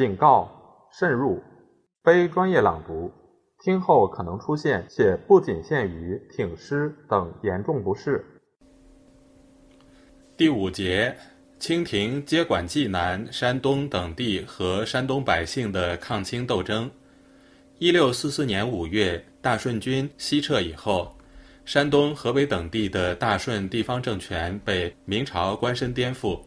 警告：慎入，非专业朗读，听后可能出现且不仅限于挺尸等严重不适。第五节，清廷接管济南、山东等地和山东百姓的抗清斗争。一六四四年五月，大顺军西撤以后。山东、河北等地的大顺地方政权被明朝官绅颠覆，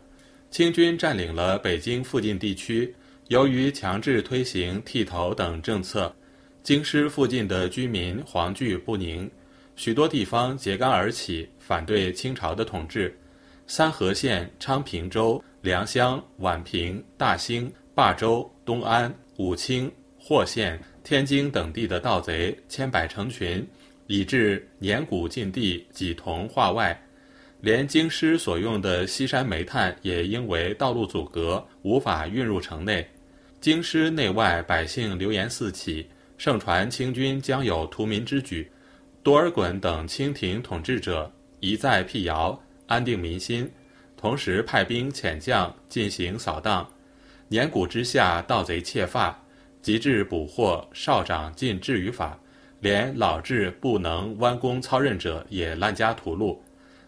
清军占领了北京附近地区。由于强制推行剃头等政策，京师附近的居民惶惧不宁，许多地方揭竿而起，反对清朝的统治。三河县、昌平州、良乡、宛平、大兴、霸州、东安、武清、霍县、天津等地的盗贼千百成群。以致年谷尽地，几同化外，连京师所用的西山煤炭也因为道路阻隔，无法运入城内。京师内外百姓流言四起，盛传清军将有屠民之举。多尔衮等清廷统治者一再辟谣，安定民心，同时派兵遣将进行扫荡。年谷之下，盗贼窃发，及至捕获，少长尽治于法。连老智不能弯弓操刃者也滥加屠戮，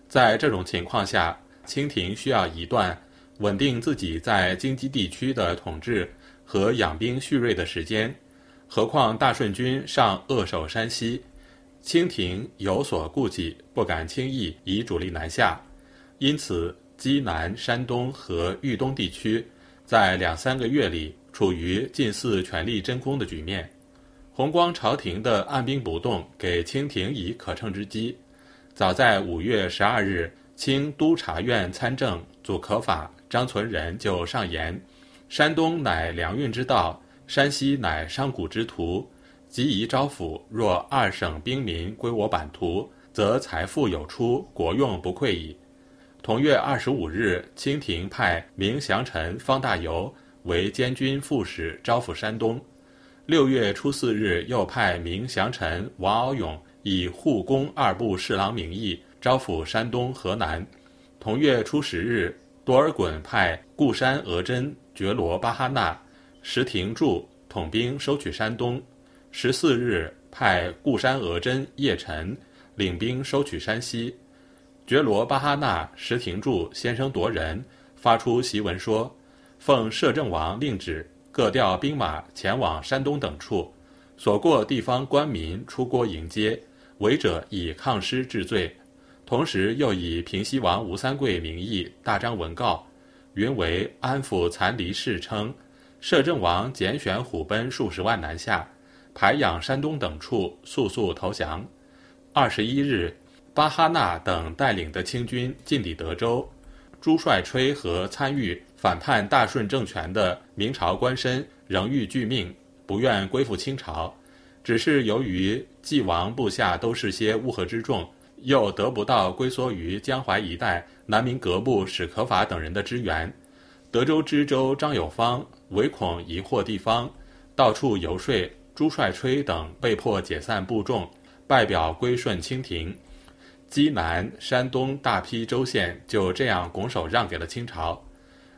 在这种情况下，清廷需要一段稳定自己在京畿地区的统治和养兵蓄锐的时间。何况大顺军尚扼守山西，清廷有所顾忌，不敢轻易以主力南下。因此，济南、山东和豫东地区在两三个月里处于近似全力真空的局面。弘光朝廷的按兵不动，给清廷以可乘之机。早在五月十二日，清督察院参政祖可法张存仁就上言：“山东乃粮运之道，山西乃商贾之途，即宜招抚。若二省兵民归我版图，则财富有出，国用不匮矣。”同月二十五日，清廷派明降臣方大猷为监军副使，招抚山东。六月初四日，又派明降臣王敖勇以护工二部侍郎名义招抚山东、河南。同月初十日，多尔衮派固山额真、觉罗巴哈纳、石廷柱统兵收取山东。十四日，派固山额真、叶臣领兵收取山西。觉罗巴哈纳、石廷柱先声夺人，发出檄文说：“奉摄政王令旨。”各调兵马前往山东等处，所过地方官民出郭迎接，违者以抗师治罪。同时又以平西王吴三桂名义大张文告，云为安抚残离事称，摄政王拣选虎贲数十万南下，排养山东等处，速速投降。二十一日，巴哈纳等带领的清军进抵德州，朱帅吹和参与。反叛大顺政权的明朝官绅仍欲拒命，不愿归附清朝，只是由于晋王部下都是些乌合之众，又得不到龟缩于江淮一带南明阁部史可法等人的支援，德州知州张友芳唯恐疑惑地方，到处游说朱帅吹等，被迫解散部众，拜表归顺清廷。济南、山东大批州县就这样拱手让给了清朝。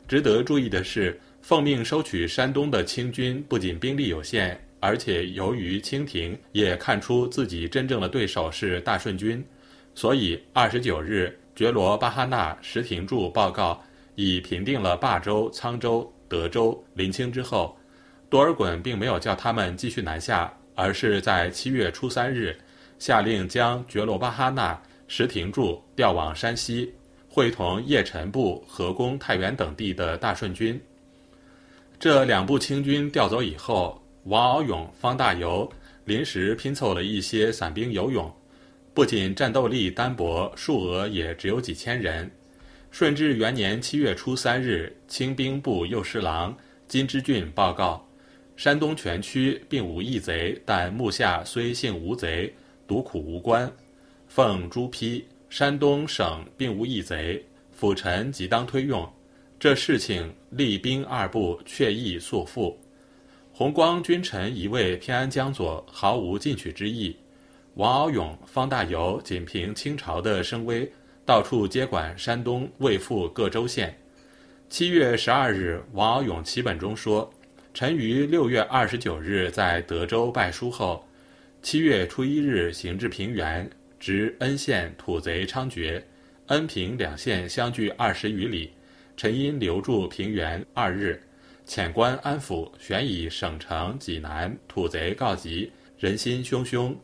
值得注意的是，奉命收取山东的清军不仅兵力有限，而且由于清廷也看出自己真正的对手是大顺军，所以二十九日，觉罗巴哈纳、石廷柱报告已平定了霸州、沧州、德州、临清之后，多尔衮并没有叫他们继续南下，而是在七月初三日，下令将觉罗巴哈纳、石廷柱调往山西。会同叶臣部、河工、太原等地的大顺军。这两部清军调走以后，王敖勇、方大猷临时拼凑了一些散兵游勇，不仅战斗力单薄，数额也只有几千人。顺治元年七月初三日，清兵部右侍郎金之俊报告：山东全区并无异贼，但目下虽姓吴贼，独苦无关，奉朱批。山东省并无异贼，辅臣即当推用。这事情立兵二部确意速复。弘光君臣一味偏安江左，毫无进取之意。王敖勇、方大猷仅凭清朝的声威，到处接管山东、卫赴各州县。七月十二日，王敖勇启本中说：“臣于六月二十九日在德州拜书后，七月初一日行至平原，值恩县土贼猖獗，恩平两县相距二十余里。臣因留住平原二日，遣官安抚，旋以省城济南土贼告急，人心汹汹。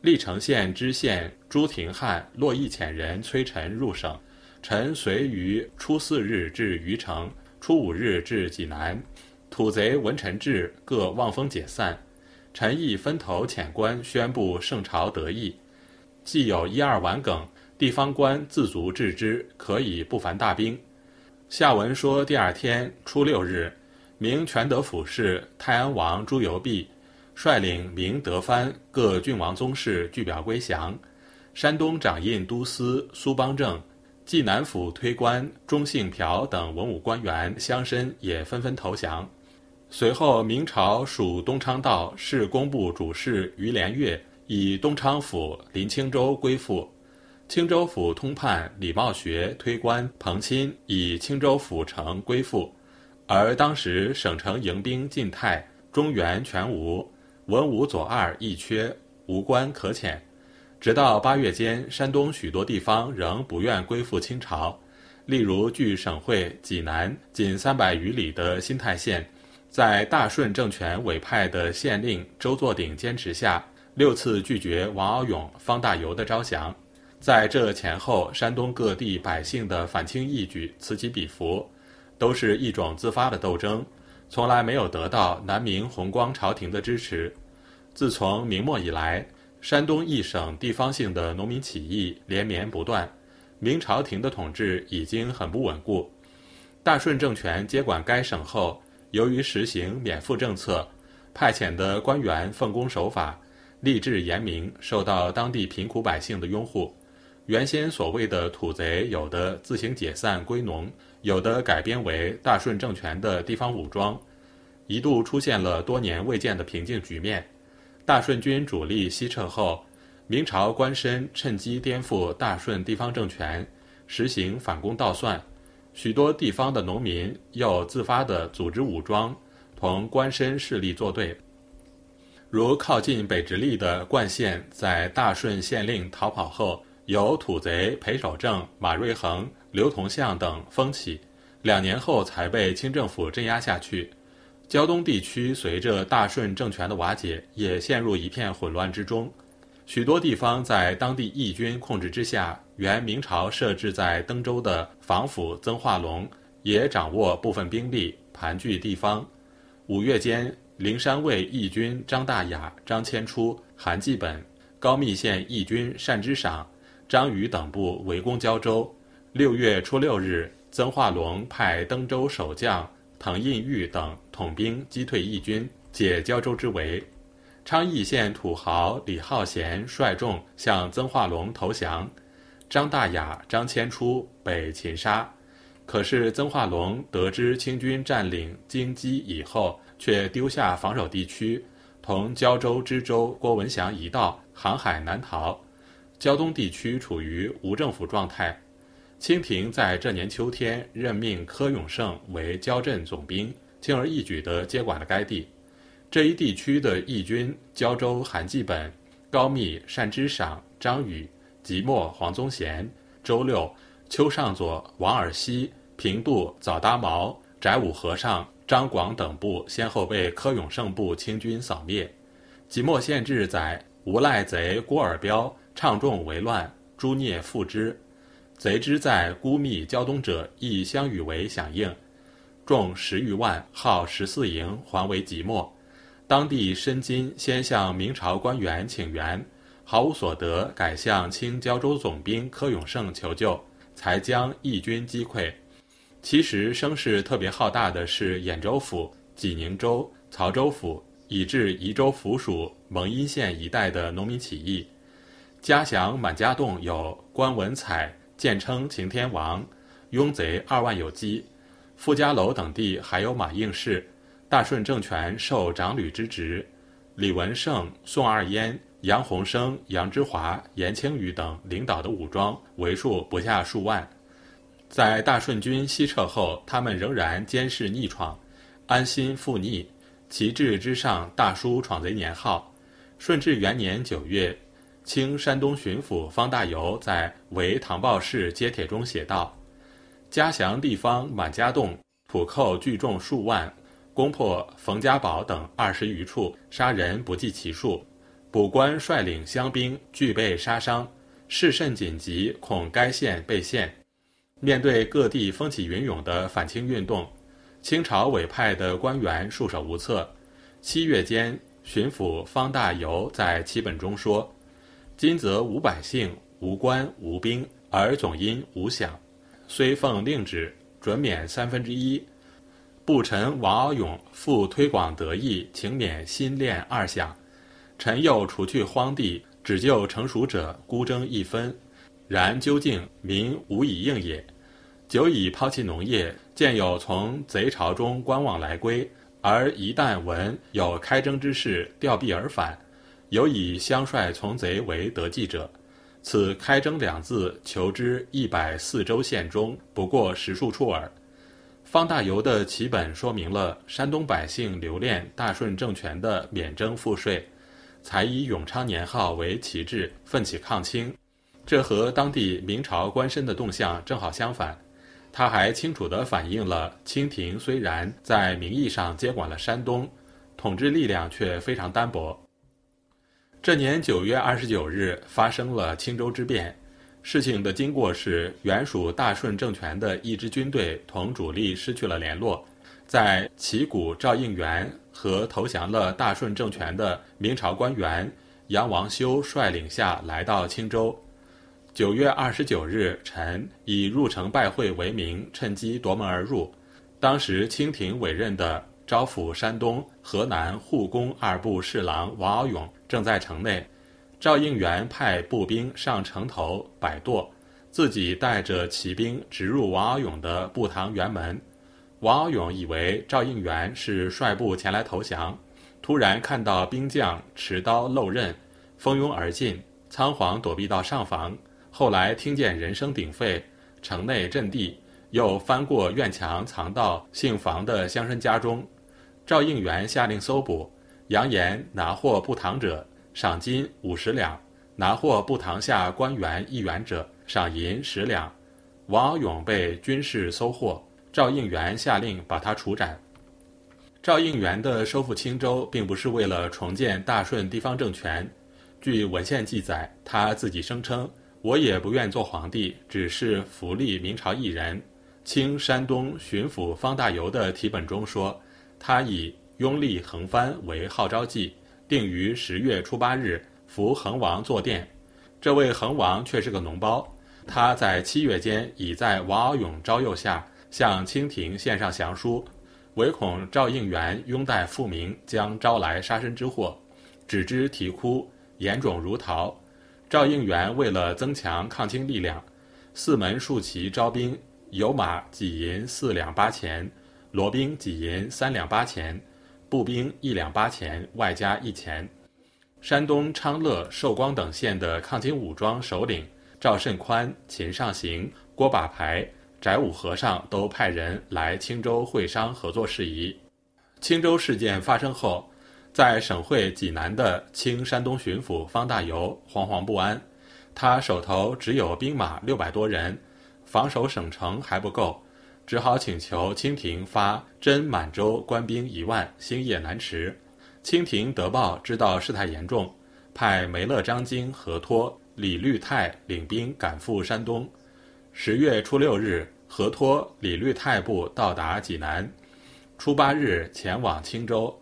历城县知县朱廷汉络绎遣人催臣入省。臣随于初四日至虞城，初五日至济南。土贼闻臣至，各望风解散。臣亦分头遣官宣布圣朝得意。既有一二顽梗，地方官自足治之，可以不烦大兵。下文说，第二天初六日，明全德府事泰安王朱由弼率领明德藩各郡王宗室具表归降。山东掌印都司苏邦正。济南府推官钟信朴等文武官员乡绅也纷纷投降。随后，明朝属东昌道市工部主事于连岳以东昌府临青州归附，青州府通判李茂学推官彭钦以青州府城归附。而当时省城迎兵进泰，中原全无，文武左二亦缺，无官可遣。直到八月间，山东许多地方仍不愿归附清朝，例如距省会济南仅三百余里的新泰县，在大顺政权委派的县令周作鼎坚持下，六次拒绝王敖勇、方大猷的招降。在这前后，山东各地百姓的反清义举此起彼伏，都是一种自发的斗争，从来没有得到南明弘光朝廷的支持。自从明末以来。山东一省地方性的农民起义连绵不断，明朝廷的统治已经很不稳固。大顺政权接管该省后，由于实行免赋政策，派遣的官员奉公守法，吏治严明，受到当地贫苦百姓的拥护。原先所谓的土贼，有的自行解散归农，有的改编为大顺政权的地方武装，一度出现了多年未见的平静局面。大顺军主力西撤后，明朝官绅趁机颠覆大顺地方政权，实行反攻倒算。许多地方的农民又自发地组织武装，同官绅势力作对。如靠近北直隶的冠县，在大顺县令逃跑后，由土贼裴守正、马瑞恒、刘同相等封起，两年后才被清政府镇压下去。胶东地区随着大顺政权的瓦解，也陷入一片混乱之中。许多地方在当地义军控制之下，原明朝设置在登州的防府曾化龙也掌握部分兵力，盘踞地方。五月间，灵山卫义军张大雅、张千初、韩继本、高密县义军单之赏、张宇等部围攻胶州。六月初六日，曾化龙派登州守将。滕印玉等统兵击退义军，解胶州之围。昌邑县土豪李浩贤率众向曾化龙投降，张大雅、张千初北擒杀。可是曾化龙得知清军占领京畿以后，却丢下防守地区，同胶州知州郭文祥一道航海南逃。胶东地区处于无政府状态。清廷在这年秋天任命柯永胜为胶镇总兵，轻而易举地接管了该地。这一地区的义军：胶州韩继本、高密单之赏、张宇、即墨黄宗贤、周六、邱尚佐、王尔熙、平度早达毛、翟武和尚、张广等部先后被柯永胜部清军扫灭。即墨县志载：无赖贼郭尔彪倡众为乱，诛孽复之。贼之在孤密胶东者，亦相与为响应，众十余万，号十四营，还为即墨。当地申金先向明朝官员请援，毫无所得，改向清胶州总兵柯永胜求救，才将义军击溃。其实声势特别浩大的是兖州府、济宁州、曹州府，以至宜州府属蒙阴县一带的农民起义。嘉祥满家洞有关文采。简称晴天王，拥贼二万有基。傅家楼等地还有马应士，大顺政权受长吕之职。李文胜、宋二烟、杨洪生、杨之华、严清宇等领导的武装为数不下数万。在大顺军西撤后，他们仍然监视逆闯，安心复逆。旗帜之上大书闯贼年号。顺治元年九月，清山东巡抚方大猷在《为唐报事揭帖》中写道：“嘉祥地方满家洞，土寇聚众数万，攻破冯家堡等二十余处，杀人不计其数。捕官率领乡兵俱被杀伤，事甚紧急，恐该县被陷。面对各地风起云涌的反清运动，清朝委派的官员束手无策。七月间。”巡抚方大猷在其本中说：“今则无百姓、无官、无兵，而总因无饷，虽奉令旨，准免三分之一。部臣王敖勇复推广德义，请免新练二饷。臣又除去荒地，只救成熟者，孤征一分。然究竟民无以应也。久已抛弃农业，见有从贼巢中观望来归。”而一旦闻有开征之事，调避而返，有以乡帅从贼为得计者。此开征两字，求之一百四州县中不过十数处耳。方大猷的启本说明了山东百姓留恋大顺政权的免征赋税，才以永昌年号为旗帜，奋起抗清。这和当地明朝官绅的动向正好相反。他还清楚地反映了清廷虽然在名义上接管了山东，统治力量却非常单薄。这年九月二十九日发生了青州之变，事情的经过是原属大顺政权的一支军队同主力失去了联络，在旗鼓赵应元和投降了大顺政权的明朝官员杨王修率领下来到青州。九月二十九日晨，以入城拜会为名，趁机夺门而入。当时清廷委任的招抚山东、河南护工二部侍郎王敖勇正在城内。赵应元派步兵上城头摆舵，自己带着骑兵直入王敖勇的步堂辕门。王敖勇以为赵应元是率部前来投降，突然看到兵将持刀漏刃，蜂拥而进，仓皇躲避到上房。后来听见人声鼎沸，城内阵地，又翻过院墙，藏到姓房的乡绅家中。赵应元下令搜捕，扬言拿获布堂者赏金五十两，拿获布堂下官员一员者赏银十两。王敖勇被军士搜获，赵应元下令把他处斩。赵应元的收复青州，并不是为了重建大顺地方政权。据文献记载，他自己声称。我也不愿做皇帝，只是福利明朝一人。清山东巡抚方大猷的题本中说，他以拥立横藩为号召祭，定于十月初八日扶横王坐殿。这位横王却是个脓包。他在七月间已在王敖勇招诱下向清廷献上降书，唯恐赵应元拥戴复明将招来杀身之祸，只知啼哭，眼肿如桃。赵应元为了增强抗清力量，四门竖旗招兵，有马给银四两八钱，罗兵几银三两八钱，步兵一两八钱，外加一钱。山东昌乐、寿光等县的抗清武装首领赵慎宽、秦尚行、郭把牌、翟武和尚都派人来青州会商合作事宜。青州事件发生后。在省会济南的清山东巡抚方大猷惶惶不安，他手头只有兵马六百多人，防守省城还不够，只好请求清廷发真满洲官兵一万，星夜难迟。清廷得报知道事态严重，派梅勒张京、何托、李律泰领兵赶赴山东。十月初六日，何托、李律泰部到达济南，初八日前往青州。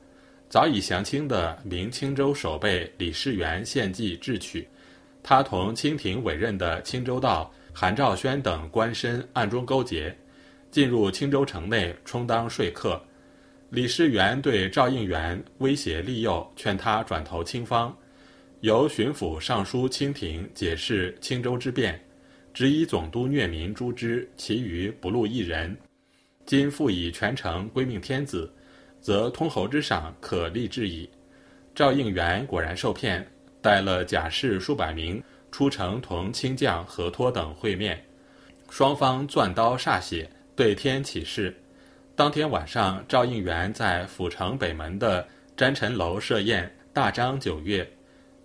早已降清的明青州守备李世元献计智取，他同清廷委任的青州道韩兆轩等官绅暗中勾结，进入青州城内充当说客。李世元对赵应元威胁利诱，劝他转投清方。由巡抚上书清廷解释青州之变，只以总督虐民诛之，其余不录一人。今复以全城归命天子。则通侯之赏可立志矣。赵应元果然受骗，带了甲士数百名出城同清将何托等会面，双方攥刀歃血，对天起誓。当天晚上，赵应元在府城北门的占臣楼设宴，大张九月。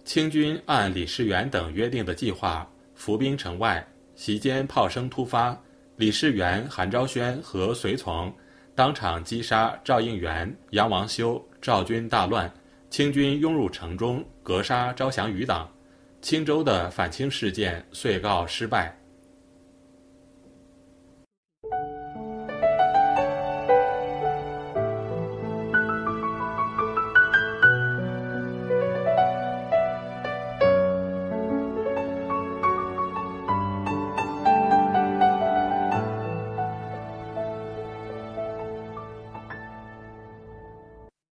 清军按李世元等约定的计划，伏兵城外。席间炮声突发，李世元、韩昭宣和随从当场击杀赵应元、杨王修，赵军大乱。清军拥入城中，格杀招降余党。青州的反清事件遂告失败。